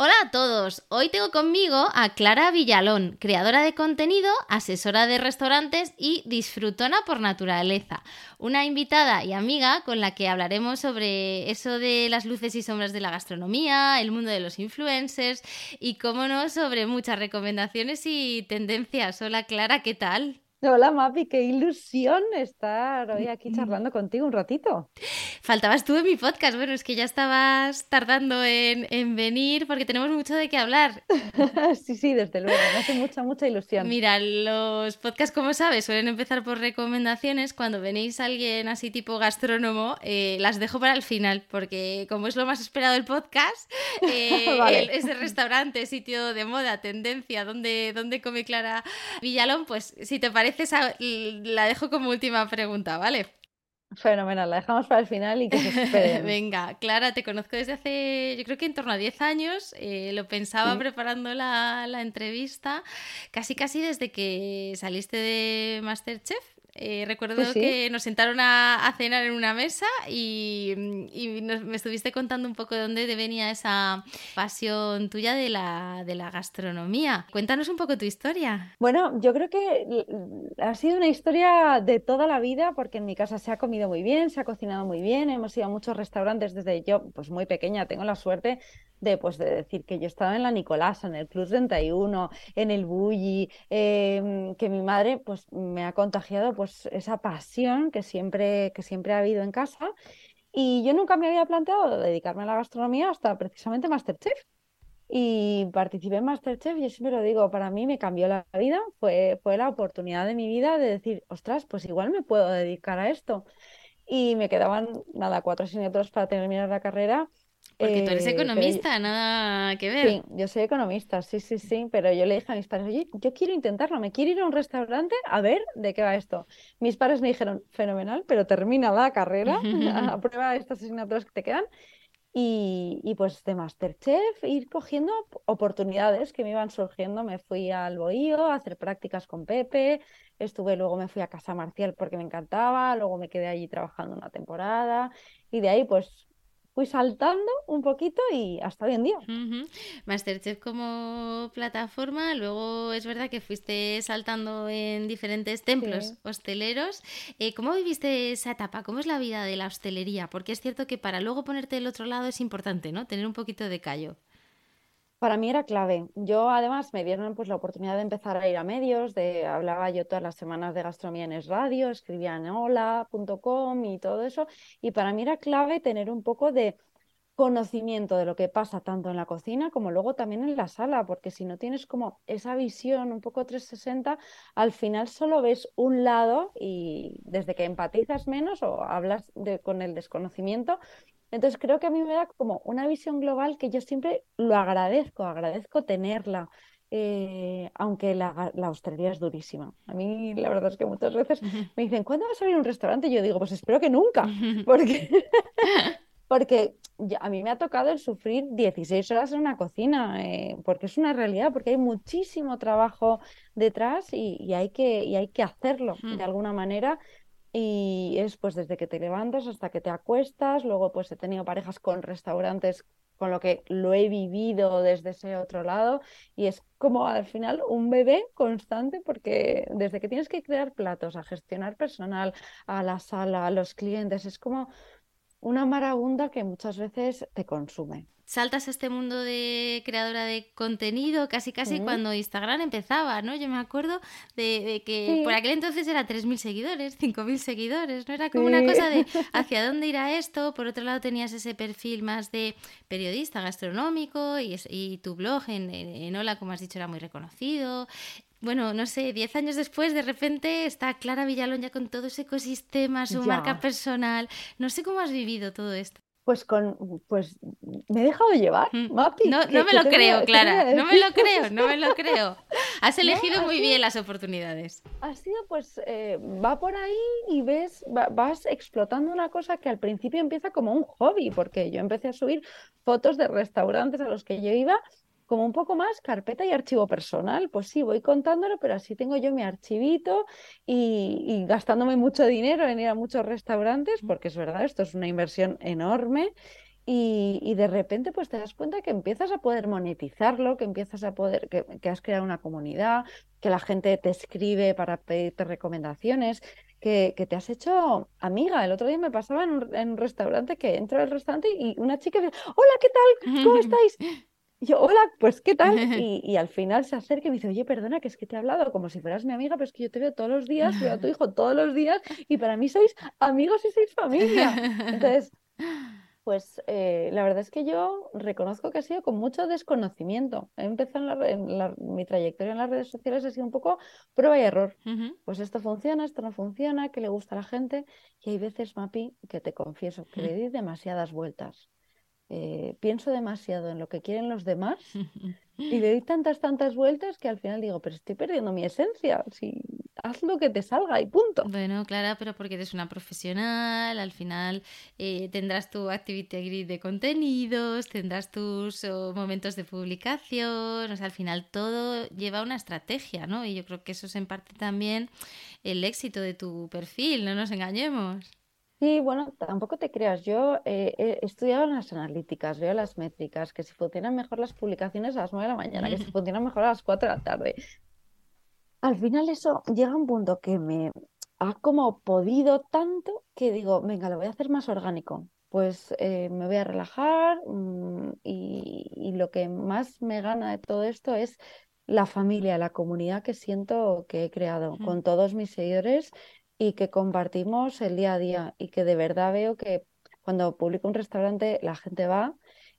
Hola a todos, hoy tengo conmigo a Clara Villalón, creadora de contenido, asesora de restaurantes y disfrutona por naturaleza, una invitada y amiga con la que hablaremos sobre eso de las luces y sombras de la gastronomía, el mundo de los influencers y, como no, sobre muchas recomendaciones y tendencias. Hola Clara, ¿qué tal? Hola Mapi, qué ilusión estar hoy aquí charlando contigo un ratito. Faltabas tú en mi podcast, bueno, es que ya estabas tardando en, venir porque tenemos mucho de qué hablar. sí, sí, desde luego, me hace mucha, mucha ilusión. Mira, los podcasts, como sabes, suelen empezar por recomendaciones. Cuando venéis a alguien así tipo gastrónomo, eh, las dejo para el final porque como es lo más esperado del podcast, eh, ese restaurante, sitio de moda, tendencia, donde, donde come Clara Villalón, pues si te parece la dejo como última pregunta, ¿vale? Fenomenal, la dejamos para el final y que se espere. Venga, Clara, te conozco desde hace, yo creo que en torno a 10 años. Eh, lo pensaba preparando la, la, entrevista, casi casi desde que saliste de Masterchef. Eh, recuerdo pues que nos sentaron a, cenar en una mesa y, me estuviste contando un poco de dónde venía esa pasión tuya de la, de la gastronomía. Cuéntanos un poco tu historia. Bueno, yo creo que ha sido una historia de toda la vida porque en mi casa se ha comido muy bien, se ha cocinado muy bien, hemos ido a muchos restaurantes desde yo, pues muy pequeña, tengo la suerte de, pues, de decir que yo estaba en la Nicolasa, en el Club 31, en el Bulli, em, que mi madre pues, me ha contagiado pues, esa pasión que siempre, que siempre ha habido en casa. Y yo nunca me había planteado dedicarme a la gastronomía hasta precisamente Masterchef. Y participé en Masterchef, yo siempre lo digo, para mí me cambió la vida, fue, fue la oportunidad de mi vida de decir, ostras, pues igual me puedo dedicar a esto. Y me quedaban, nada, cuatro asignaturas para terminar la carrera porque tú eres eh, economista, nada que ver. Sí, yo soy economista, sí, sí, sí, pero yo le dije a mis padres, oye, yo quiero intentarlo, me quiero ir a un restaurante a ver de qué va esto. Mis padres me dijeron, fenomenal, pero termina la carrera, aprueba estas asignaturas que te quedan. Y, y, pues de Masterchef, ir cogiendo oportunidades que me iban surgiendo. Me fui al Bohío a hacer prácticas con Pepe, estuve luego me fui a Casa Marcial porque me encantaba, luego me quedé allí trabajando una temporada y de ahí pues fui saltando un poquito y hasta hoy en día. Masterchef como plataforma, luego es verdad que fuiste saltando en diferentes templos hosteleros. Eh, ¿Cómo viviste esa etapa? ¿Cómo es la vida de la hostelería? Porque es cierto que para luego ponerte del otro lado es importante, ¿no? Tener un poquito de callo. Para mí era clave. Yo además me dieron pues la oportunidad de empezar a ir a medios, de hablaba yo todas las semanas de gastronomía en Es Radio, escribía en hola.com y todo eso, y para mí era clave tener un poco de conocimiento de lo que pasa tanto en la cocina como luego también en la sala, porque si no tienes como esa visión un poco 360, al final solo ves un lado y desde que empatizas menos o hablas con el desconocimiento, entonces creo que a mí me da como una visión global que yo siempre lo agradezco, agradezco tenerla. Eh, aunque la, la, hostelería es durísima. A mí la verdad es que muchas veces me dicen, ¿cuándo vas a abrir un restaurante? Y yo digo, pues espero que nunca, porque, porque a mí me ha tocado el sufrir 16 horas en una cocina, eh, porque es una realidad, porque hay muchísimo trabajo detrás y, hay, que, y hay que hacerlo de alguna manera y es pues desde que te levantas hasta que te acuestas, luego pues he tenido parejas con restaurantes con lo que lo he vivido desde ese otro lado y es como al final un bebé constante porque desde que tienes que crear platos, a gestionar personal, a la sala, a los clientes, es como una marabunda que muchas veces te consume saltas a este mundo de creadora de contenido casi casi cuando Instagram empezaba, ¿no? Yo me acuerdo de, que por aquel entonces era 3.000 seguidores, 5.000 seguidores, ¿no? Era como una cosa de hacia dónde irá esto. Por otro lado tenías ese perfil más de periodista gastronómico y, y tu blog en, en, Hola, como has dicho, era muy reconocido bueno, no sé, 10 años después, de repente está Clara Villalón ya con todo ese ecosistema, su marca personal. No sé cómo has vivido todo esto pues con pues me he dejado llevar, mm. No, no me lo creo, Clara, no me lo creo, no me lo creo. Has elegido muy bien las oportunidades. Ha sido pues eh, va por ahí y ves, vas explotando una cosa que al principio empieza como un hobby, porque yo empecé a subir fotos de restaurantes a los que yo iba como un poco más carpeta y archivo personal. Pues sí, voy contándolo, pero así tengo yo mi archivito y, gastándome mucho dinero en ir a muchos restaurantes, porque es verdad, esto es una inversión enorme. Y, de repente pues te das cuenta que empiezas a poder monetizarlo, que empiezas a poder, que, has creado una comunidad, que la gente te escribe para pedirte recomendaciones, que, te has hecho amiga. El otro día me pasaba en un, en un restaurante que entro al restaurante y una chica dice, hola, ¿qué tal? ¿Cómo estáis? Y yo, hola, pues ¿qué tal? Y, al final se acerca y me dice, oye, perdona, que es que te he hablado como si fueras mi amiga, pero es que yo te veo todos los días, veo a tu hijo todos los días y para mí sois amigos y sois familia. Entonces, pues eh, la verdad es que yo reconozco que ha sido con mucho desconocimiento. He empezado en, mi trayectoria en las redes sociales, ha sido un poco prueba y error. Pues esto funciona, esto no funciona, que le gusta a la gente. Y hay veces, Mapi, que te confieso, que le di demasiadas vueltas. Eh, pienso demasiado en lo que quieren los demás y le doy tantas, tantas vueltas que al final digo, pero estoy perdiendo mi esencia. Si haz lo que te salga y punto. Bueno, Clara, pero porque eres una profesional, al final eh, tendrás tu activity grid de contenidos, tendrás tus momentos de publicación, o sea, al final todo lleva una estrategia, ¿no? Y yo creo que eso es en parte también el éxito de tu perfil, no nos engañemos. Sí, bueno, tampoco te creas. Yo eh, he estudiado las analíticas, veo las métricas, que si funcionan mejor las publicaciones a las 9 de la mañana, que si funcionan mejor a las 4 de la tarde. Al final eso llega a un punto que me ha como podido tanto que digo, venga, lo voy a hacer más orgánico. Pues eh, me voy a relajar mm, y, lo que más me gana de todo esto es la familia, la comunidad que siento que he creado con todos mis seguidores y que compartimos el día a día y que de verdad veo que cuando publico un restaurante la gente va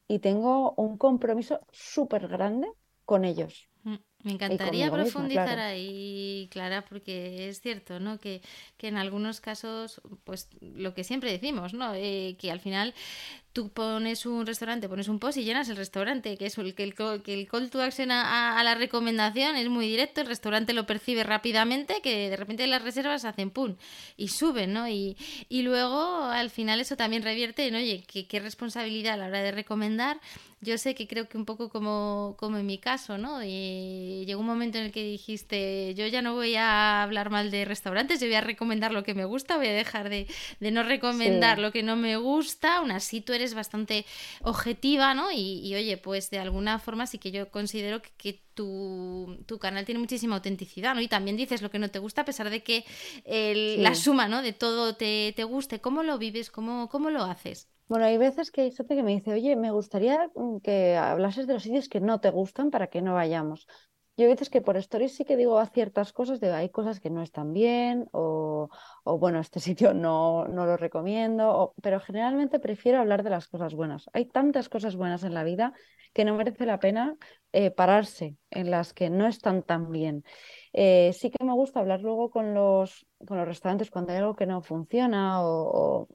y tengo un compromiso súper grande con ellos. Mm. Me encantaría profundizar ahí, Clara, porque es cierto, ¿no? Que, que, en algunos casos, pues lo que siempre decimos, ¿no? Eh, que al final tú pones un restaurante, pones un post y llenas el restaurante, que es el que el, que el call to action a, la recomendación es muy directo, el restaurante lo percibe rápidamente, que de repente las reservas hacen pum y suben, ¿no? Y, y luego al final eso también revierte en, oye, qué, qué responsabilidad a la hora de recomendar. Yo sé que creo que un poco como, como en mi caso, ¿no? Y llegó un momento en el que dijiste, yo ya no voy a hablar mal de restaurantes, yo voy a recomendar lo que me gusta, voy a dejar de, no recomendar lo que no me gusta, aún así tú eres bastante objetiva, ¿no? Y, oye, pues de alguna forma sí que yo considero que, tu, canal tiene muchísima autenticidad, ¿no? Y también dices lo que no te gusta a pesar de que la suma, ¿no? De todo te, te guste. ¿Cómo lo vives? ¿Cómo, cómo lo haces? Bueno, hay veces que hay gente que me dice, oye, me gustaría mm, que hablases de los sitios que no te gustan para que no vayamos. Yo a veces que por stories sí que digo ciertas cosas, de hay cosas que no están bien o, bueno, este sitio no, no lo recomiendo, pero generalmente prefiero hablar de las cosas buenas. Hay tantas cosas buenas en la vida que no merece la pena eh, pararse en las que no están tan bien. Eh, sí que me gusta hablar luego con los, con los restaurantes cuando hay algo que no funciona o,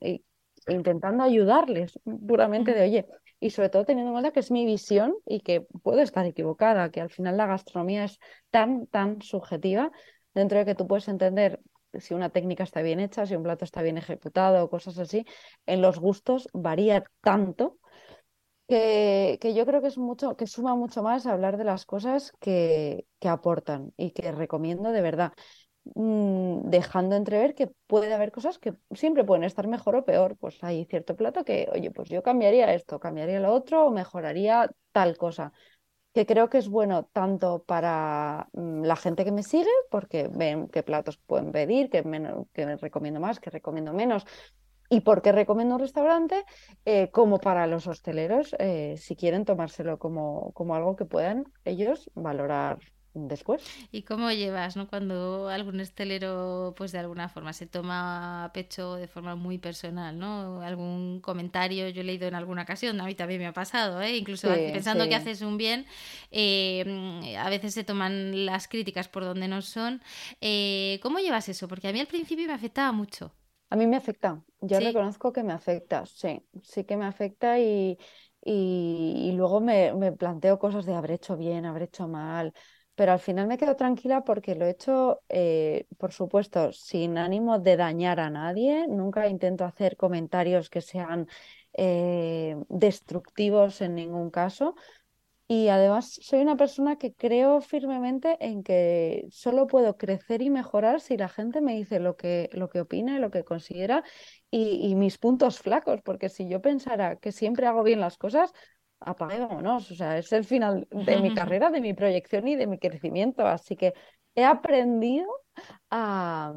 intentando ayudarles puramente de, oye, y sobre todo teniendo en cuenta que es mi visión y que puedo estar equivocada, que al final la gastronomía es tan, tan subjetiva, dentro de que tú puedes entender si una técnica está bien hecha, si un plato está bien ejecutado, cosas así, en los gustos varía tanto que, que, yo creo que es mucho, que suma mucho más hablar de las cosas que, que aportan y que recomiendo de verdad. Mm, dejando entrever que puede haber cosas que siempre pueden estar mejor o peor. Pues hay cierto plato que, oye, pues yo cambiaría esto, cambiaría lo otro o mejoraría tal cosa. Que creo que es bueno tanto para mm, la gente que me sigue, porque ven qué platos pueden pedir, que, menos, que recomiendo más, que recomiendo menos, ¿Y por qué recomiendo un restaurante? Eh, como para los hosteleros, eh, si quieren tomárselo como, como algo que puedan ellos valorar después. ¿Y cómo llevas, ¿no? Cuando algún estelero, pues de alguna forma se toma a pecho de forma muy personal, ¿no? Algún comentario, yo he leído en alguna ocasión, a mí también me ha pasado, ¿eh? Incluso pensando que haces un bien, eh, a veces se toman las críticas por donde no son. Eh, ¿Cómo llevas eso? Porque a mí al principio me afectaba mucho. A mí me afecta, yo reconozco que me afecta, sí, sí que me afecta y, y, luego me, me planteo cosas de haber hecho bien, haber hecho mal, pero al final me quedo tranquila porque lo he hecho, eh, por supuesto, sin ánimo de dañar a nadie. Nunca intento hacer comentarios que sean eh, destructivos en ningún caso. Y además soy una persona que creo firmemente en que solo puedo crecer y mejorar si la gente me dice lo que, lo que opina y lo que considera y, y mis puntos flacos, porque si yo pensara que siempre hago bien las cosas, apague O sea, es el final de mi carrera, de mi proyección y de mi crecimiento. Así que he aprendido a,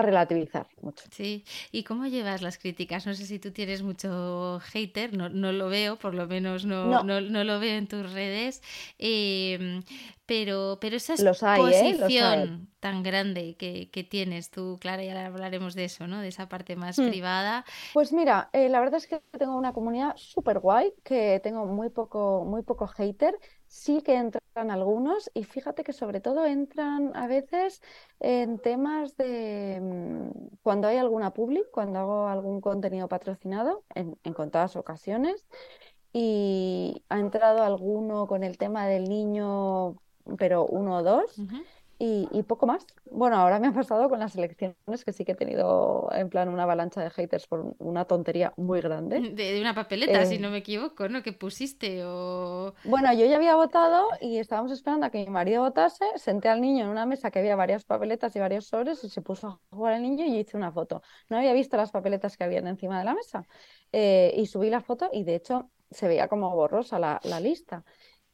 a relativizar mucho. Sí, ¿y cómo llevas las críticas? No sé si tú tienes mucho hater, no, no lo veo, por lo menos no, no. no, lo veo en tus redes, em, pero, pero esa ¿eh? exposición tan grande que, que, tienes tú, Clara, ya hablaremos de eso, ¿no? De esa parte más hmm. privada. Pues mira, eh, la verdad es que tengo una comunidad súper guay, que tengo muy poco, muy poco hater, sí que entran algunos y fíjate que sobre todo entran a veces en temas de mm, cuando hay alguna public, cuando hago algún contenido patrocinado, en, en contadas ocasiones, y ha entrado alguno con el tema del niño, pero uno o dos y, poco más. Bueno, ahora me ha pasado con las elecciones que sí que he tenido en plan una avalancha de haters por una tontería muy grande. De, una papeleta, si eh, no me equivoco, ¿no? Que pusiste o... Bueno, yo ya había votado y estábamos esperando a que mi marido votase, senté al niño en una mesa que había varias papeletas y varios sobres y se puso a jugar el niño y yo hice una foto. No había visto las papeletas que habían encima de la mesa eh, y subí la foto y de hecho se veía como borrosa la, la lista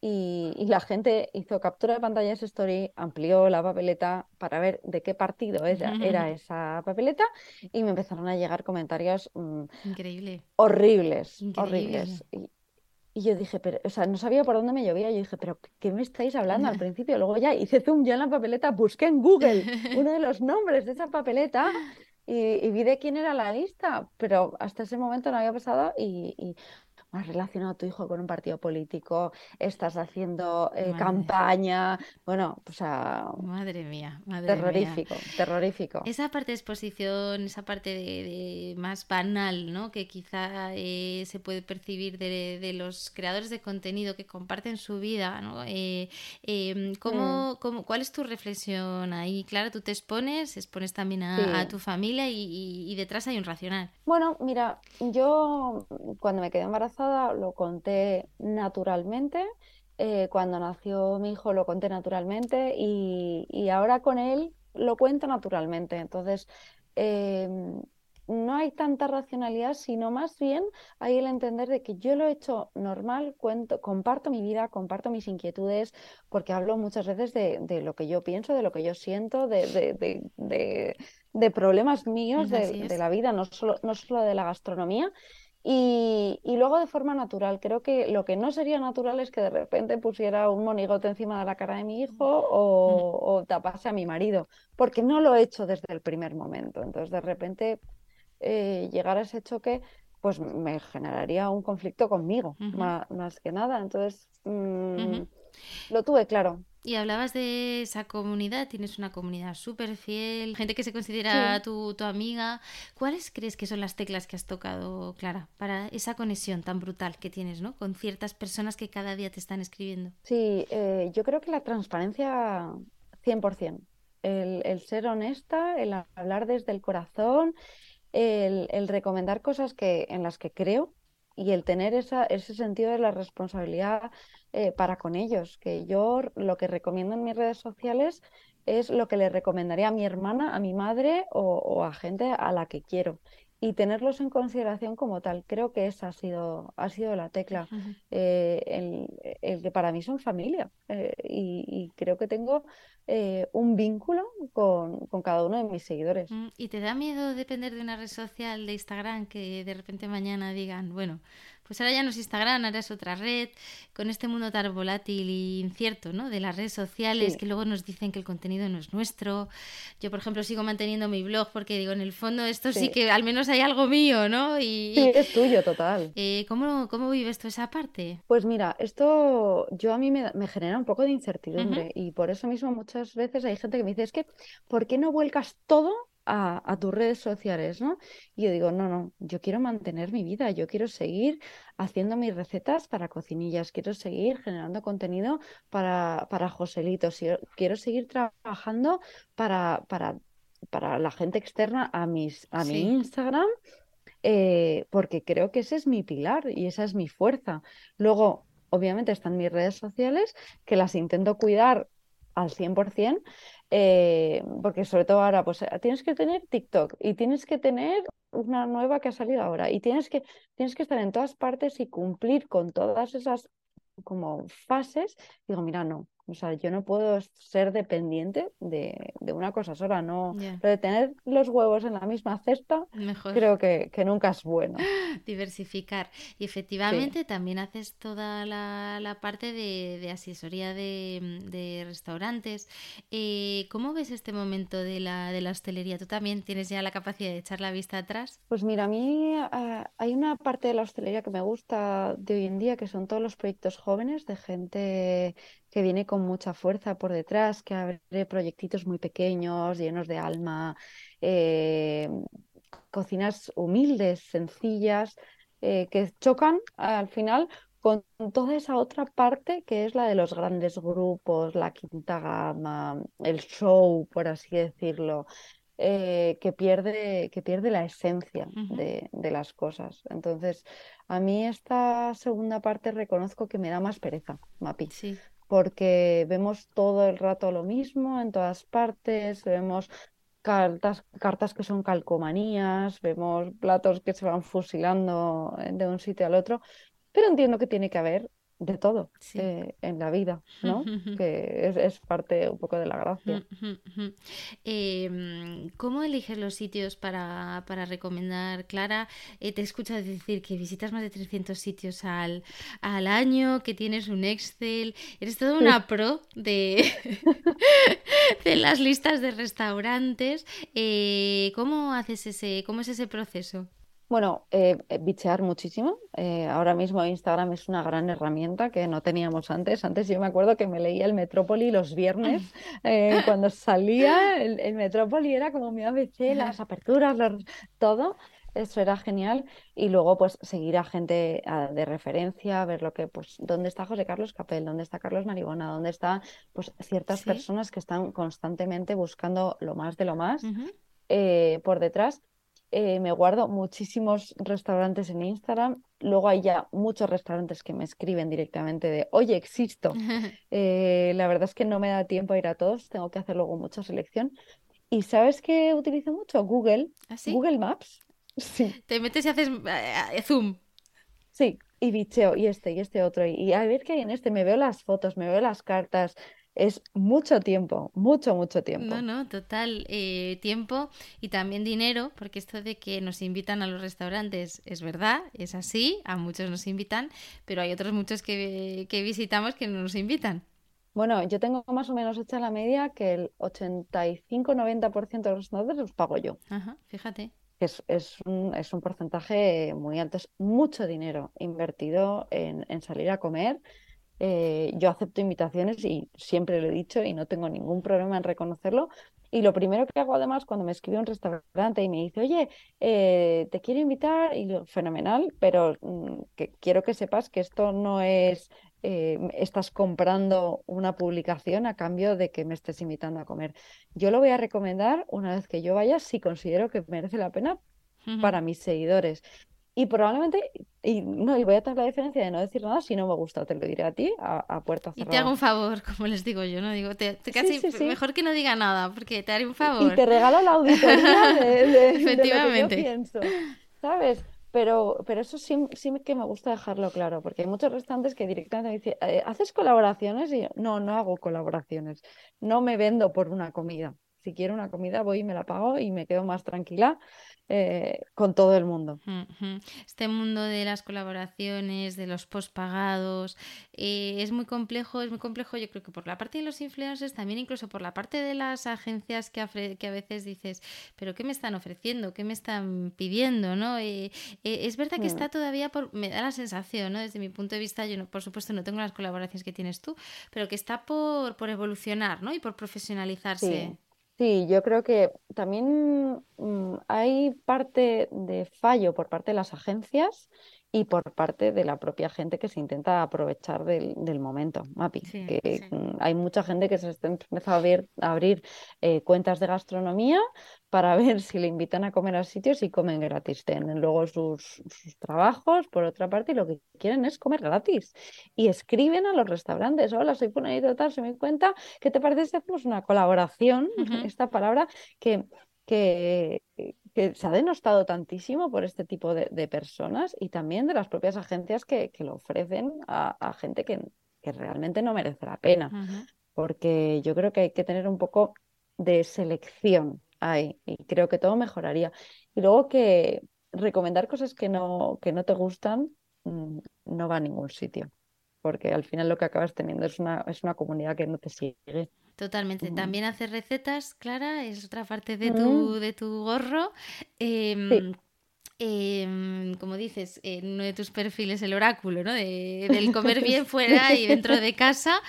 y, la gente hizo captura de pantalla de story, amplió la papeleta para ver de qué partido era, era esa papeleta y me empezaron a llegar comentarios mm, Increíble. horribles, horribles. Y, yo dije, pero, o sea, no sabía por dónde me llovía. Yo dije, pero ¿qué me estáis hablando al principio? Luego ya hice zoom yo en la papeleta, busqué en Google uno de los nombres de esa papeleta y, vi de quién era la lista, pero hasta ese momento no había pasado y has relacionado a tu hijo con un partido político, estás haciendo eh, campaña, bueno, o sea... Madre mía, madre terrorífico, terrorífico. Esa parte de exposición, esa parte de, más banal, ¿no? Que quizá eh, se puede percibir de, los creadores de contenido que comparten su vida, ¿no? Eh, em, ¿cómo, cuál es tu reflexión ahí? Claro, tú te expones, expones también a, tu familia y detrás hay un racional. Bueno, mira, yo cuando me quedé embarazada lo conté naturalmente. Eh, cuando nació mi hijo lo conté naturalmente y, ahora con él lo cuento naturalmente. Entonces, em, no hay tanta racionalidad, sino más bien hay el entender de que yo lo he hecho normal, cuento, comparto mi vida, comparto mis inquietudes, porque hablo muchas veces de, lo que yo pienso, de lo que yo siento, de, de problemas míos de, la vida, no solo, no solo de la gastronomía. Y, luego de forma natural, creo que lo que no sería natural es que de repente pusiera un monigote encima de la cara de mi hijo o, tapase a mi marido, porque no lo he hecho desde el primer momento. Entonces, de repente, eh, llegar a ese choque, pues me generaría un conflicto conmigo, más, que nada. Entonces, mm, lo tuve claro. Y hablabas de esa comunidad, tienes una comunidad súper fiel, gente que se considera tu, tu, amiga. ¿Cuáles crees que son las teclas que has tocado, Clara, para esa conexión tan brutal que tienes ¿no? con ciertas personas que cada día te están escribiendo? Sí, eh, yo creo que la transparencia 100%. El, el ser honesta, el hablar desde el corazón, el, el recomendar cosas que, en las que creo y el tener esa, ese sentido de la responsabilidad eh, para con ellos, que yo lo que recomiendo en mis redes sociales es lo que le recomendaría a mi hermana, a mi madre o, a gente a la que quiero. y tenerlos en consideración como tal. Creo que esa ha sido, ha sido la tecla, eh, el, que para mí son familia eh, y, creo que tengo eh, un vínculo con, con, cada uno de mis seguidores. Mm, ¿Y te da miedo depender de una red social de Instagram que de repente mañana digan, bueno, pues ahora ya no es Instagram, ahora es otra red, con este mundo tan volátil e incierto, ¿no? De las redes sociales, que luego nos dicen que el contenido no es nuestro. Yo, por ejemplo, sigo manteniendo mi blog porque digo, en el fondo esto sí, que al menos hay algo mío, ¿no? Y, sí, es tuyo, total. Eh, ¿cómo, ¿Cómo vives tú esa parte? Pues mira, esto yo a mí me, genera un poco de incertidumbre y por eso mismo muchas veces hay gente que me dice, es que, ¿por qué no vuelcas todo a, tus redes sociales, ¿no? Y yo digo, no, no, yo quiero mantener mi vida, yo quiero seguir haciendo mis recetas para cocinillas, quiero seguir generando contenido para, para Joselitos, quiero seguir trabajando para, para, para la gente externa a, mis, a mi Instagram. Eh, porque creo que ese es mi pilar y esa es mi fuerza. Luego, obviamente, están mis redes sociales, que las intento cuidar al 100%, eh, porque sobre todo ahora, pues eh, tienes que tener TikTok y tienes que tener una nueva que ha salido ahora y tienes que, tienes que estar en todas partes y cumplir con todas esas como fases. Digo, mira, no, o sea, yo no puedo ser dependiente de, una cosa sola, no. Pero de tener los huevos en la misma cesta, creo que, nunca es bueno. Diversificar. Y efectivamente también haces toda la, parte de, asesoría de, restaurantes. Eh, ¿Cómo ves este momento de la, de la hostelería? ¿Tú también tienes ya la capacidad de echar la vista atrás? Pues mira, a mí eh, hay una parte de la hostelería que me gusta de hoy en día, que son todos los proyectos jóvenes de gente que viene con mucha fuerza por detrás, que abre proyectitos muy pequeños, llenos de alma, eh, cocinas humildes, sencillas, eh, que chocan al final con toda esa otra parte que es la de los grandes grupos, la quinta gama, el show, por así decirlo. Eh, que, pierde, que pierde la esencia de, de, las cosas. Entonces, a mí esta segunda parte reconozco que me da más pereza, Mapi. Sí porque vemos todo el rato lo mismo en todas partes, vemos cartas, cartas que son calcomanías, vemos platos que se van fusilando de un sitio al otro, pero entiendo que tiene que haber de todo eh, en la vida, ¿no? que es, parte un poco de la gracia. Em, ¿Cómo eliges los sitios para, para recomendar, Clara? Eh, te escuchas decir que visitas más de 300 sitios al, al año, que tienes un Excel, eres toda una pro de, de las listas de restaurantes. Eh, ¿Cómo haces ese, cómo es ese proceso? Bueno, eh, eh, bichear muchísimo. Eh, ahora mismo Instagram es una gran herramienta que no teníamos antes. Antes yo me acuerdo que me leía el Metrópoli los viernes cuando salía el, el, Metrópoli era como mi ABC, las aperturas, todo. Eso era genial. Y luego, pues, seguir a gente de referencia, ver lo que, pues, dónde está José Carlos Capel, dónde está Carlos Maribona, dónde están, pues, ciertas personas que están constantemente buscando lo más de lo más por detrás eh, me guardo muchísimos restaurantes en Instagram. Luego hay ya muchos restaurantes que me escriben directamente de, oye, existo. Eh, la verdad es que no me da tiempo a ir a todos, tengo que hacer luego mucha selección. ¿Y sabes qué utilizo mucho? Google. ¿Ah, Google Maps. Sí. Te metes y haces eh, zoom. Sí, y bicheo, y este, y este otro. Y a ver qué hay en este, me veo las fotos, me veo las cartas, es mucho tiempo, mucho, mucho tiempo. No, no, total eh, tiempo y también dinero, porque esto de que nos invitan a los restaurantes es verdad, es así, a muchos nos invitan, pero hay otros muchos que, visitamos que no nos invitan. Bueno, yo tengo más o menos hecha la media que el 85-90% de los restaurantes los pago yo. Ajá, fíjate. Es, es, un, es un porcentaje muy alto, es mucho dinero invertido en, en salir a comer eh, yo acepto invitaciones y siempre lo he dicho y no tengo ningún problema en reconocerlo. Y lo primero que hago además cuando me escribe un restaurante y me dice, oye, eh, te quiero invitar, y lo fenomenal, pero mm, que quiero que sepas que esto no es, eh, estás comprando una publicación a cambio de que me estés invitando a comer. Yo lo voy a recomendar una vez que yo vaya si considero que merece la pena para mis seguidores. Y probablemente, y no, y voy a tener la diferencia de no decir nada si no me gusta, te lo diré a ti a, puerta cerrada. Y te hago un favor, como les digo yo, ¿no? Digo, te, casi mejor que no diga nada, porque te haré un favor. Y te regalo la auditoría de, Efectivamente. pienso, ¿sabes? Pero, pero eso sí, sí que me gusta dejarlo claro, porque hay muchos restantes que directamente me dicen, eh, ¿haces colaboraciones? Y yo, no, no hago colaboraciones, no me vendo por una comida. Si quiero una comida voy y me la pago y me quedo más tranquila eh, con todo el mundo. Este mundo de las colaboraciones, de los postpagados, eh, es muy complejo, es muy complejo yo creo que por la parte de los influencers, también incluso por la parte de las agencias que, que a veces dices, pero ¿qué me están ofreciendo? ¿Qué me están pidiendo? ¿no? Eh, es verdad que mm. está todavía, por, me da la sensación, ¿no? desde mi punto de vista, yo no, por supuesto no tengo las colaboraciones que tienes tú, pero que está por, por evolucionar ¿no? y por profesionalizarse. Sí, yo creo que también mm, hay parte de fallo por parte de las agencias y por parte de la propia gente que se intenta aprovechar del, del momento, Mapi. que mm, hay mucha gente que se está empezando a abrir, a abrir eh, cuentas de gastronomía para ver si le invitan a comer a sitios y comen gratis. Tienen luego sus, sus, trabajos, por otra parte, y lo que quieren es comer gratis. Y escriben a los restaurantes, hola, soy fulanito tal, se me cuenta, ¿qué te parece si hacemos una colaboración? Esta palabra que que, que, se ha denostado tantísimo por este tipo de, personas y también de las propias agencias que, lo ofrecen a, gente que, realmente no merece la pena. Porque yo creo que hay que tener un poco de selección ahí y creo que todo mejoraría. Y luego que recomendar cosas que no, que no te gustan mm, no va a ningún sitio. Porque al final lo que acabas teniendo es una, es una comunidad que no te sigue. Totalmente. También hacer recetas, Clara, es otra parte de tu, de tu gorro. Em, em, como dices, en uno de tus perfiles, el oráculo, ¿no? De, del comer bien fuera y dentro de casa.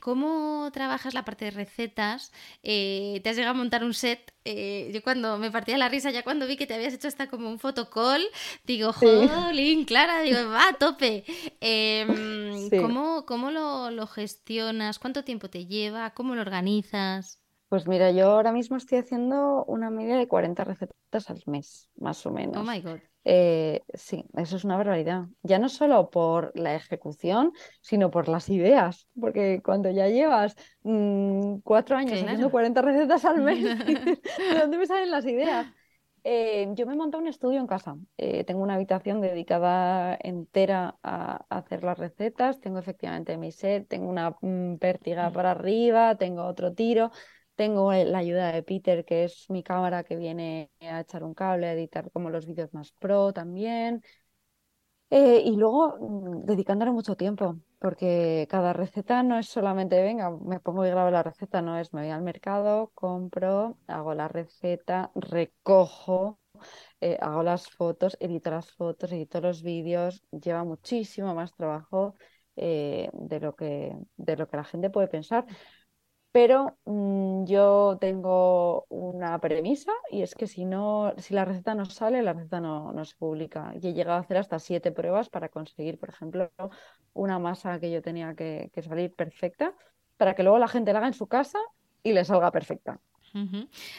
¿Cómo trabajas la parte de recetas? Eh, ¿Te has llegado a montar un set? Eh, yo cuando me partía la risa, ya cuando vi que te habías hecho hasta como un fotocall, digo, jolín, Clara, digo, va a tope. Em, ¿Cómo, cómo lo, lo gestionas? ¿Cuánto tiempo te lleva? ¿Cómo lo organizas? Pues mira, yo ahora mismo estoy haciendo una media de 40 recetas al mes, más o menos. Oh my God. Eh, sí, eso es una barbaridad. Ya no solo por la ejecución, sino por las ideas. Porque cuando ya llevas mm, cuatro años haciendo 40 recetas al mes, ¿de dónde me salen las ideas? Eh, yo me he montado un estudio en casa. Eh, tengo una habitación dedicada entera a, hacer las recetas. Tengo efectivamente mi set, tengo una mm, pértiga mm. para arriba, tengo otro tiro. Tengo la ayuda de Peter, que es mi cámara que viene a echar un cable, a editar como los vídeos más pro también. Eh, y luego mm, dedicándole mucho tiempo, porque cada receta no es solamente, venga, me pongo y grabo la receta, no es, me voy al mercado, compro, hago la receta, recojo, eh, hago las fotos, edito las fotos, edito los vídeos, lleva muchísimo más trabajo eh, de, lo que, de lo que la gente puede pensar pero mm, yo tengo una premisa y es que si no, si la receta no sale, la receta no, no, se publica. Y he llegado a hacer hasta siete pruebas para conseguir, por ejemplo, una masa que yo tenía que, salir perfecta, para que luego la gente la haga en su casa y le salga perfecta.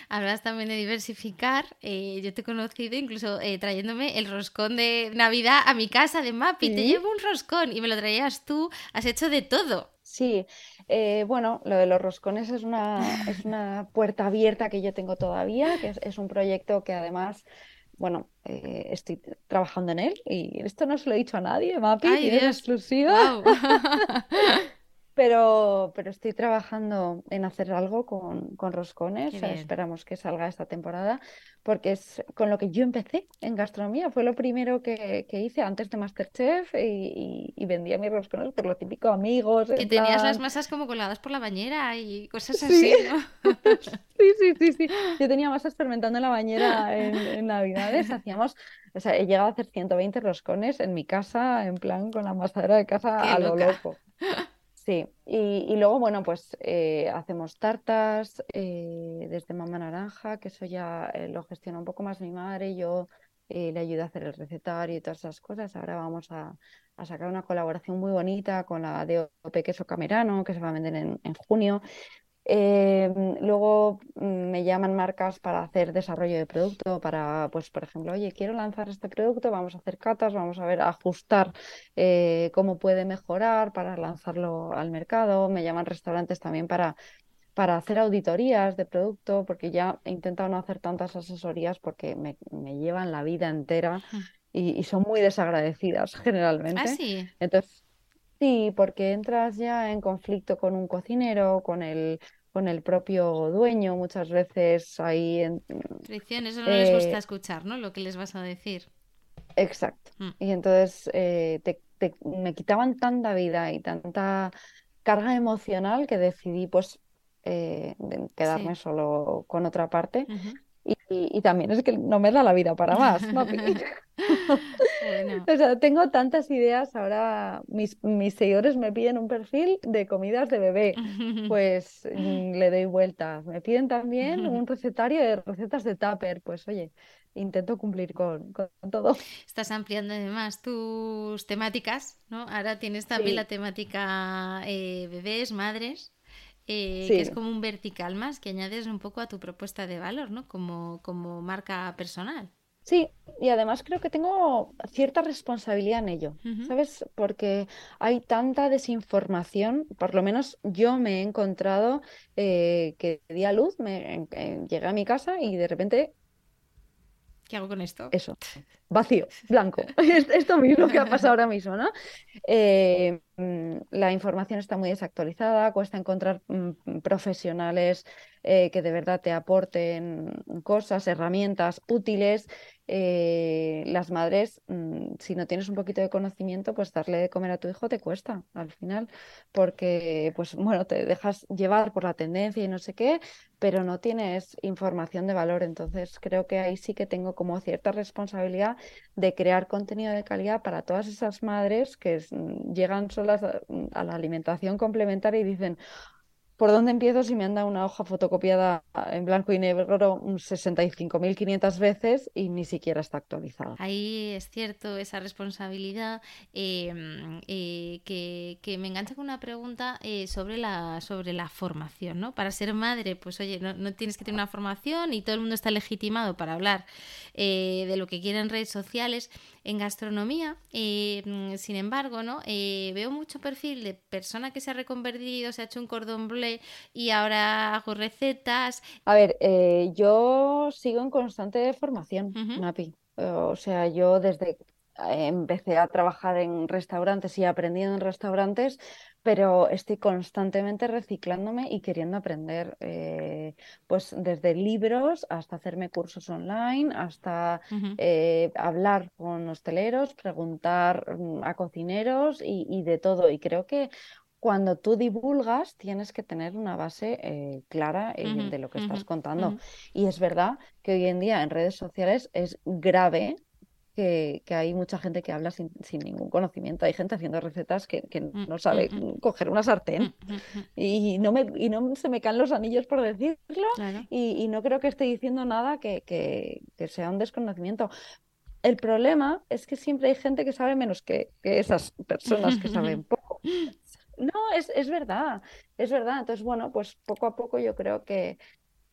Hablas también de diversificar. Eh, yo te he conocido incluso eh, trayéndome el roscón de Navidad a mi casa de Mapi. Te llevo un roscón y me lo traías tú. Has hecho de todo. Sí, eh, bueno, lo de los roscones es una, es una puerta abierta que yo tengo todavía, que es, un proyecto que además, bueno, eh, estoy trabajando en él y esto no se lo he dicho a nadie, Mapi, tiene exclusiva. Pero, pero estoy trabajando en hacer algo con, con roscones. Esperamos que salga esta temporada, porque es con lo que yo empecé en gastronomía. Fue lo primero que, que hice antes de Masterchef y, y, vendía mis roscones por lo típico amigos. Que tenías las masas como coladas por la bañera y cosas así, ¿no? sí, sí, sí, sí. Yo tenía masas fermentando en la bañera en, en Navidades. Hacíamos o sea, he llegado a hacer 120 roscones en mi casa, en plan con la masadera de casa a lo loco. Sí, y, luego, bueno, pues eh, hacemos tartas eh, desde Mamá Naranja, que eso ya eh, lo gestiona un poco más mi madre, yo le ayudo a hacer el recetario y todas esas cosas. Ahora vamos a, sacar una colaboración muy bonita con la de OP Queso Camerano, que se va a vender en, junio. Em, luego mm, me llaman marcas para hacer desarrollo de producto, para, pues, por ejemplo, oye, quiero lanzar este producto, vamos a hacer catas, vamos a ver, ajustar eh, cómo puede mejorar para lanzarlo al mercado. Me llaman restaurantes también para, para hacer auditorías de producto, porque ya he intentado no hacer tantas asesorías porque me, me llevan la vida entera y, y, son muy desagradecidas generalmente. Ah, sí. Entonces, Sí, porque entras ya en conflicto con un cocinero, con el, con el propio dueño, muchas veces ahí en... Fricción, eso no les gusta eh, escuchar, ¿no? Lo que les vas a decir. exacto. Mm. Y entonces eh, te- te- me quitaban tanta vida y tanta carga emocional que decidí pues eh, quedarme Sí. solo con otra parte. Y, y- y también es que no me da la vida para más, ¿no? Bueno, O sea, tengo tantas ideas. Ahora mis, mis seguidores me piden un perfil de comidas de bebé. Pues mm, le doy vueltas. Me piden también un recetario de recetas de tupper. Pues oye, intento cumplir con, con todo. estás ampliando además tus temáticas, ¿no? Ahora tienes también la temática eh, bebés, madres, eh, que es como un vertical más que añades un poco a tu propuesta de valor, ¿no? Como, como marca personal. Sí, y además creo que tengo cierta responsabilidad en ello. ¿sabes? Porque hay tanta desinformación, por lo menos yo me he encontrado eh, que di a luz, me, en- llegué a mi casa y de repente ¿Qué hago con esto? eso, vacío, blanco. Es Esto mismo que ha pasado ahora mismo, ¿no? Eh, mm, la información está muy desactualizada, cuesta encontrar mm, profesionales eh, que de verdad te aporten cosas, herramientas útiles. Eh, las madres, mm, si no tienes un poquito de conocimiento, pues darle de comer a tu hijo te cuesta al final, porque pues bueno, te dejas llevar por la tendencia y no sé qué, pero no tienes información de valor. Entonces creo que ahí sí que tengo como cierta responsabilidad de crear contenido de calidad para todas esas madres que mm, llegan solas mm, a la alimentación complementaria y dicen, ¿por dónde empiezo si me han dado una hoja fotocopiada en blanco y negro un 65.500 veces y ni siquiera está actualizada? Ahí es cierto esa responsabilidad eh, eh, que, me engancha con una pregunta eh, sobre la, sobre la formación, ¿no? Para ser madre, pues oye, no, tienes que tener una formación y todo el mundo está legitimado para hablar eh, de lo que quiere en redes sociales. En gastronomía, mm, sin embargo, ¿no? Veo mucho perfil de persona que se ha reconvertido, se ha hecho un cordón bleu y ahora hago recetas. A ver, eh, yo sigo en constante formación, Ujú, Napi. O sea, yo desde eh, empecé a trabajar en restaurantes y aprendiendo en restaurantes, pero estoy constantemente reciclándome y queriendo aprender, eh, pues desde libros hasta hacerme cursos online, hasta eh, hablar con hosteleros, preguntar mm, a cocineros y, y de todo. Y creo que cuando tú divulgas, tienes que tener una base eh, clara eh, ujú, de lo que ujú, estás contando. ujú. Y es verdad que hoy en día en redes sociales es grave que, que hay mucha gente que habla sin, sin ningún conocimiento. Hay gente haciendo recetas que, que Mm, no sabe coger una sartén mm. y no me, y no se me caen los anillos por decirlo. Claro. Y, y no creo que esté diciendo nada que, que, que sea un desconocimiento. El problema es que siempre hay gente que sabe menos que, que esas personas que saben poco. No, es, es verdad, es verdad. Entonces, bueno, pues poco a poco yo creo que,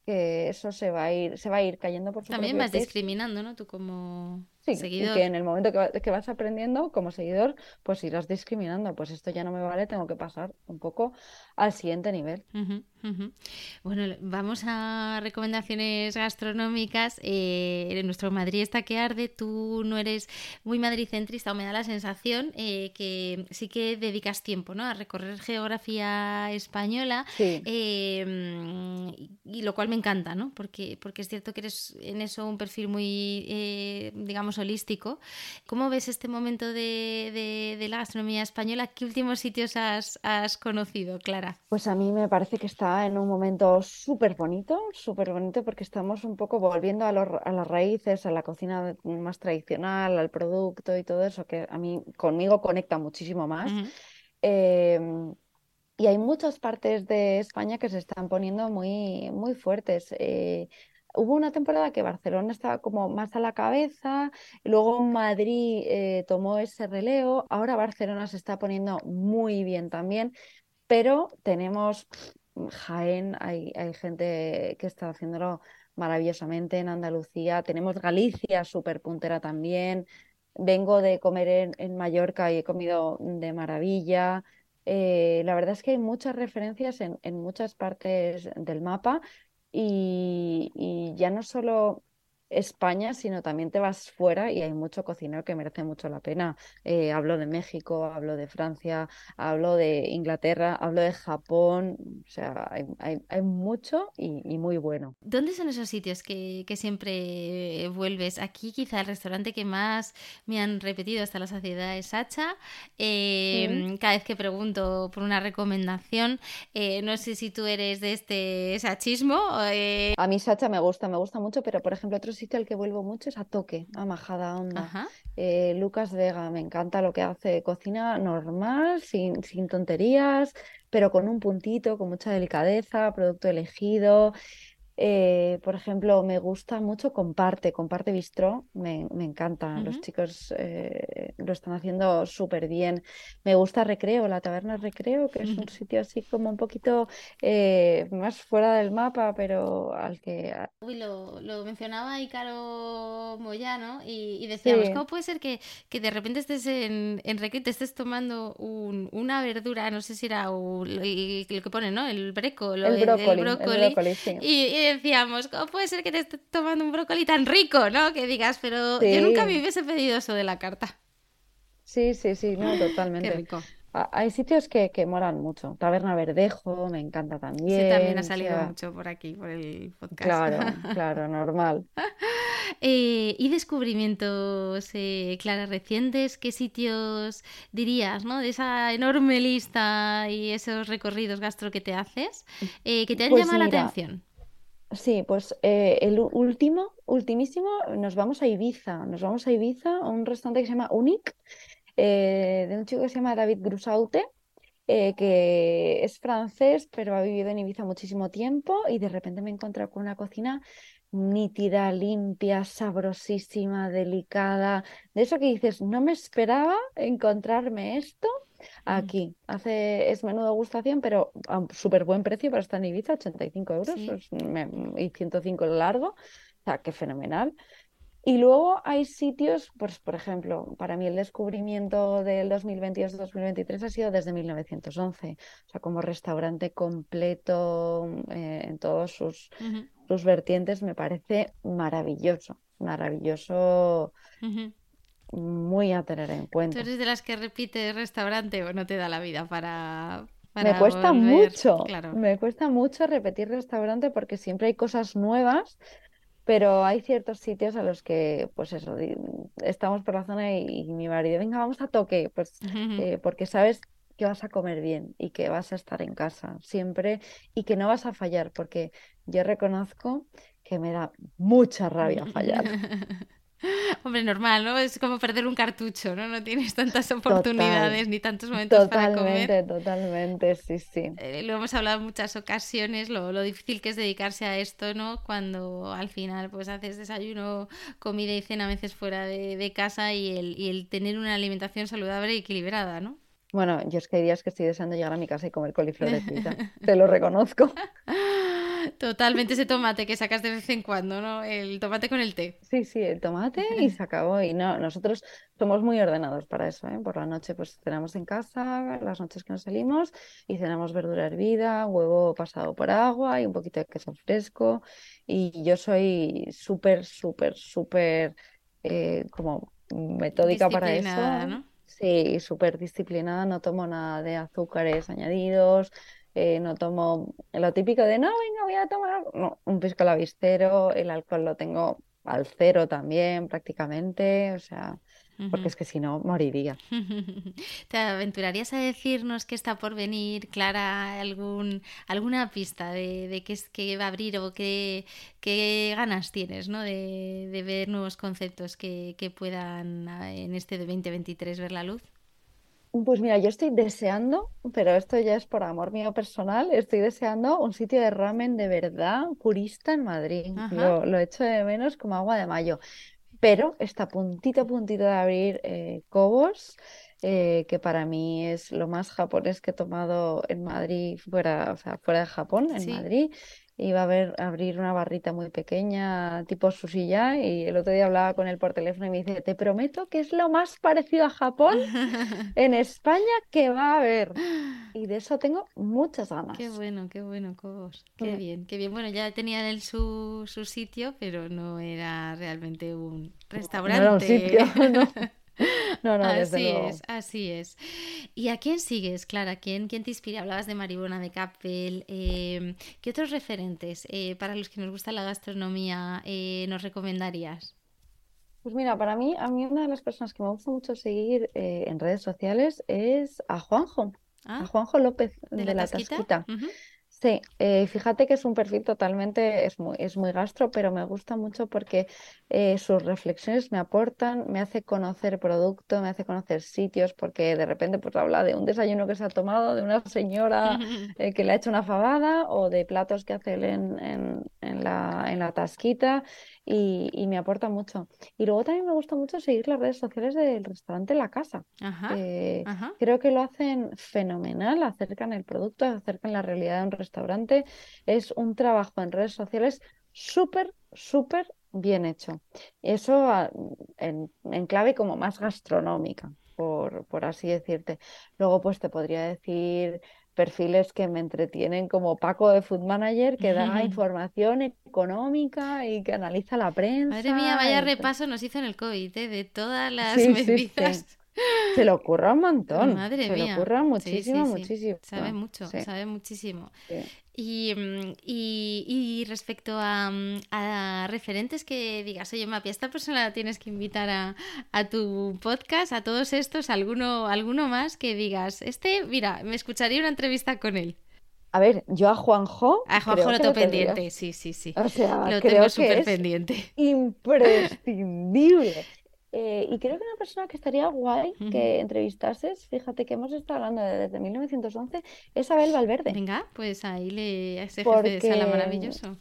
que eso se va a ir, se va a ir cayendo por su También vas discriminando, ¿no? Tú como Y que en el momento que, va- que vas aprendiendo como seguidor, pues irás discriminando. Pues esto ya no me vale, tengo que pasar un poco al siguiente nivel. Bueno, vamos a recomendaciones gastronómicas. Eh, en nuestro Madrid está que arde. Tú no eres muy madricentrista o me da la sensación eh, que sí que dedicas tiempo, ¿no? A recorrer geografía española. Sí. eh, y, y lo cual me encanta, ¿no? Porque, porque es cierto que eres en eso un perfil muy, eh, digamos, holístico. ¿Cómo ves este momento de, de- de la gastronomía española? ¿Qué últimos sitios has, has conocido, Clara? Pues a mí me parece que está en un momento súper bonito, súper bonito porque estamos un poco volviendo a, las raíces, a la cocina más tradicional, al producto y todo eso que a mí conmigo conecta muchísimo más. Ujú. Em, y hay muchas partes de España que se están poniendo muy, muy fuertes. Eh, hubo una temporada que Barcelona estaba como más a la cabeza, luego Madrid eh, tomó ese relevo, ahora Barcelona se está poniendo muy bien también, pero tenemos Jaén hay, gente que está haciéndolo maravillosamente en Andalucía. Tenemos Galicia, súper puntera también. Vengo de comer en, Mallorca y he comido de maravilla. Eh, la verdad es que hay muchas referencias en, en muchas partes del mapa y, y, ya no solo España, sino también te vas fuera y hay mucho cocinero que merece mucho la pena. Eh, hablo de México, hablo de Francia, hablo de Inglaterra, hablo de Japón, o sea, hay, hay, mucho y, muy bueno. ¿Dónde son esos sitios que, que, siempre vuelves? Aquí quizá el restaurante que más me han repetido hasta la saciedad es Sacha. Em, cada vez que pregunto por una recomendación, eh, no sé si tú eres de este sachismo. Eh... A mí Sacha me gusta, me gusta mucho, pero por ejemplo otros sitio al que vuelvo mucho es a Toque, a Majada Onda. Eh, Lucas Vega, me encanta lo que hace, cocina normal, sin, sin tonterías, pero con un puntito, con mucha delicadeza, producto elegido. Eh, por ejemplo, me gusta mucho Comparte, Comparte Bistro, me, me encanta, los chicos eh, lo están haciendo súper bien. Me gusta Recreo, la taberna Recreo, que es un sitio así como un poquito eh, más fuera del mapa, pero al que... Uy, lo, lo mencionaba Icaro Moyano y, y decíamos, ¿cómo puede ser que, que, de repente estés en, en Recreo te estés tomando un, una verdura, no sé si era lo que pone, ¿no? El breco, el, brócoli, el, brócoli, y decíamos, ¿cómo puede ser que te estés tomando un brócoli tan rico, ¿no? Que digas, pero yo nunca me hubiese pedido eso de la carta. Sí, sí, sí, no, totalmente. Qué rico. Hay sitios que, que moran mucho. Taberna Verdejo, me encanta también. Sí, también ha salido mucho por aquí, por el podcast. Claro, claro, normal. Eh, ¿Y descubrimientos, eh, Clara, recientes? ¿Qué sitios dirías, ¿no? De esa enorme lista y esos recorridos gastro que te haces, eh, que te han pues llamado la atención. Sí, pues eh, el último, ultimísimo, nos vamos a Ibiza. Nos vamos a Ibiza, a un restaurante que se llama Unic, eh, de un chico que se llama David Grusaute, eh, que es francés, pero ha vivido en Ibiza muchísimo tiempo y de repente me he encontrado con una cocina nítida, limpia, sabrosísima, delicada. De eso que dices, no me esperaba encontrarme esto aquí. Hace, es menudo gustación, pero a súper buen precio para estar en Ibiza, 85 euros y 105 el largo. O sea, qué fenomenal. Y luego hay sitios, pues por ejemplo, para mí el descubrimiento del 2022-2023 ha sido desde 1911, o sea, como restaurante completo eh, en todos sus, sus, vertientes, me parece maravilloso, maravilloso muy a tener en cuenta. ¿Tú eres de las que repite restaurante o no te da la vida para... me cuesta mucho, me cuesta mucho repetir restaurante porque siempre hay cosas nuevas, pero hay ciertos sitios a los que, pues eso, estamos por la zona y, mi marido, venga, vamos a toque, pues eh, porque sabes que vas a comer bien y que vas a estar en casa siempre y que no vas a fallar, porque yo reconozco que me da mucha rabia fallar. Hombre, normal, ¿no? Es como perder un cartucho, ¿no? No tienes tantas oportunidades ni tantos momentos para comer. Totalmente, totalmente, sí, sí. Eh, lo hemos hablado en muchas ocasiones, lo, lo, difícil que es dedicarse a esto, ¿no? Cuando al final pues haces desayuno, comida y cena a veces fuera de, de casa y el, y el tener una alimentación saludable y equilibrada, ¿no? Bueno, yo es que hay días que estoy deseando llegar a mi casa y comer coliflor de. Te lo reconozco. Totalmente ese tomate que sacas de vez en cuando, ¿no? El tomate con el té. Sí, sí, el tomate y se acabó. Y no, nosotros somos muy ordenados para eso, ¿eh? Por la noche pues cenamos en casa, las noches que nos salimos y cenamos verdura hervida, huevo pasado por agua y un poquito de queso fresco. Y yo soy súper, súper, súper eh, como metódica para eso. ¿no? Sí, súper disciplinada, no tomo nada de azúcares añadidos, eh, no tomo lo típico de no, venga, voy a tomar no, un pisco lavistero, el alcohol lo tengo al cero también prácticamente, o sea, porque es que si no moriría. ¿Te aventurarías a decirnos qué está por venir, Clara, algún, alguna pista de, de qué, es, qué va a abrir o qué, qué ganas tienes ¿no? de, de ver nuevos conceptos que, que puedan en este de 2023 ver la luz? Pues mira, yo estoy deseando, pero esto ya es por amor mío personal, estoy deseando un sitio de ramen de verdad purista en Madrid. Lo, lo, echo de menos como agua de mayo. Pero está puntito, puntito de abrir eh, Cobos. eh, que para mí es lo más japonés que he tomado en Madrid, fuera, o sea, fuera de Japón, en Sí. Madrid. Iba a ver, a abrir una barrita muy pequeña, tipo sushi ya, y el otro día hablaba con él por teléfono y me dice, te prometo que es lo más parecido a Japón en España que va a haber. Y de eso tengo muchas Qué ganas. bueno, qué bueno, Cobos. Qué bien, qué bien. Bueno, ya tenía él su, su sitio, pero no era realmente un No era un sitio, restaurante. no. No, no, desde Así luego. es, así es. ¿Y a quién sigues, Clara? ¿Quién, quién te inspira? Hablabas de Maribona, de Capel. eh, ¿qué otros referentes eh, para los que nos gusta la gastronomía eh, nos recomendarías? Pues mira, para mí, a mí una de las personas que me gusta mucho seguir eh, en redes sociales es a Juanjo, a Ah, Juanjo López ¿de de la la tasquita? Sí, eh, fíjate que es un perfil totalmente, es muy, es muy gastro, pero me gusta mucho porque eh, sus reflexiones me aportan, me hace conocer producto, me hace conocer sitios, porque de repente pues habla de un desayuno que se ha tomado, de una señora eh, que le ha hecho una fabada o de platos que hace él en, en, en la, en la tasquita y, y me aporta mucho. Y luego también me gusta mucho seguir las redes sociales del restaurante La Casa. Ajá, Eh, ajá. creo que lo hacen fenomenal, acercan el producto, acercan la realidad de un restaurante. Es un trabajo en redes sociales súper, súper bien hecho. Eso ah, en, en clave como más gastronómica, por, por así decirte. Luego, pues te podría decir perfiles que me entretienen como Paco de Food Manager, que da información económica y que analiza la Madre mía, prensa. vaya y- repaso nos hizo en el COVID, ¿eh? De todas las Sí, sí, sí. medidas. Se lo ocurra un montón, Madre se mía. ocurra Sí, muchísimo, sí, sí. muchísimo. Sabe mucho, sabe muchísimo. Y, mm, y, y respecto a, mm, a referentes que digas, oye, Mapi, esta persona la tienes que invitar a, a tu podcast, a todos estos, alguno, alguno más que digas, este, mira, me escucharía una entrevista con él. A ver, yo a Juanjo A Juanjo lo tengo pendiente, sí, sí, sí. O sea, Lo creo tengo súper pendiente. imprescindible. Eh, y creo que una persona que estaría guay que entrevistases, fíjate que hemos estado hablando de- desde 1911, es Abel Valverde. Venga, pues ahí le a ese jefe de sala Porque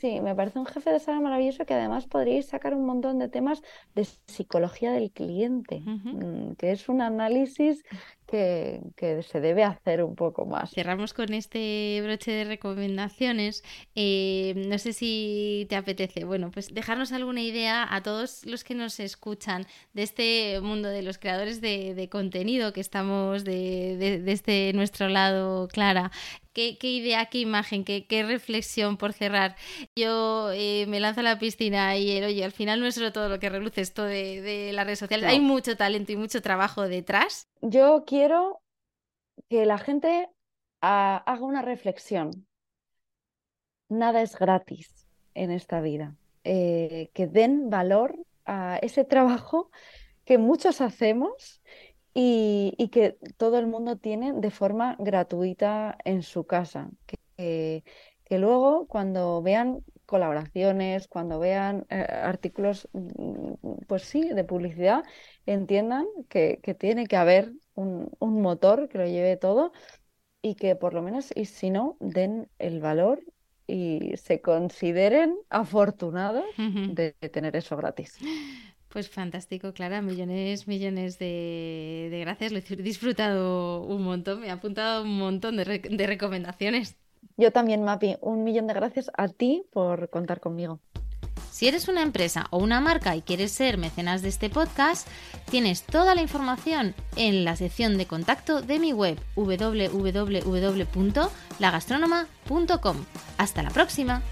sí, me parece un jefe de sala maravilloso que además podríais sacar un montón de temas de psicología del cliente, mm, que es un análisis que, que se debe hacer un poco más. Cerramos con este broche de recomendaciones. Eh, no sé si te apetece, bueno, pues dejarnos alguna idea a todos los que nos escuchan de este mundo de los creadores de, de contenido que estamos de, de- de este nuestro lado, Clara. ¿Qué, qué idea, qué imagen, qué, qué reflexión por cerrar? Yo eh, me lanzo a la piscina y el, oye, al final no es solo todo lo que reluce esto de, de las redes sociales. Hay mucho talento y mucho trabajo detrás. Yo quiero que la gente ah, haga una reflexión. Nada es gratis en esta vida. Eh, que den valor a ese trabajo que muchos hacemos y, y que todo el mundo tiene de forma gratuita en su casa. Que, luego cuando vean colaboraciones, cuando vean eh, artículos, mm, pues sí, de publicidad, entiendan que, que tiene que haber un, un motor que lo lleve todo y que por lo menos, y si no, den el valor y se consideren afortunados de de tener eso gratis. Pues fantástico, Clara. Millones, millones de, de gracias. Lo he disfrutado un montón. Me ha apuntado un montón de, re- de recomendaciones. Yo también, Mapi, un millón de gracias a ti por contar conmigo. Si eres una empresa o una marca y quieres ser mecenas de este podcast, tienes toda la información en la sección de contacto de mi web www.lagastronoma.com. Hasta la próxima.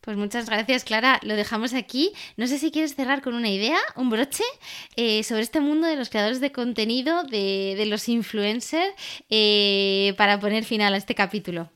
Pues muchas gracias, Clara. Lo dejamos aquí. No sé si quieres cerrar con una idea, un broche, eh, sobre este mundo de los creadores de contenido, de, los influencers, eh, para poner final a este capítulo.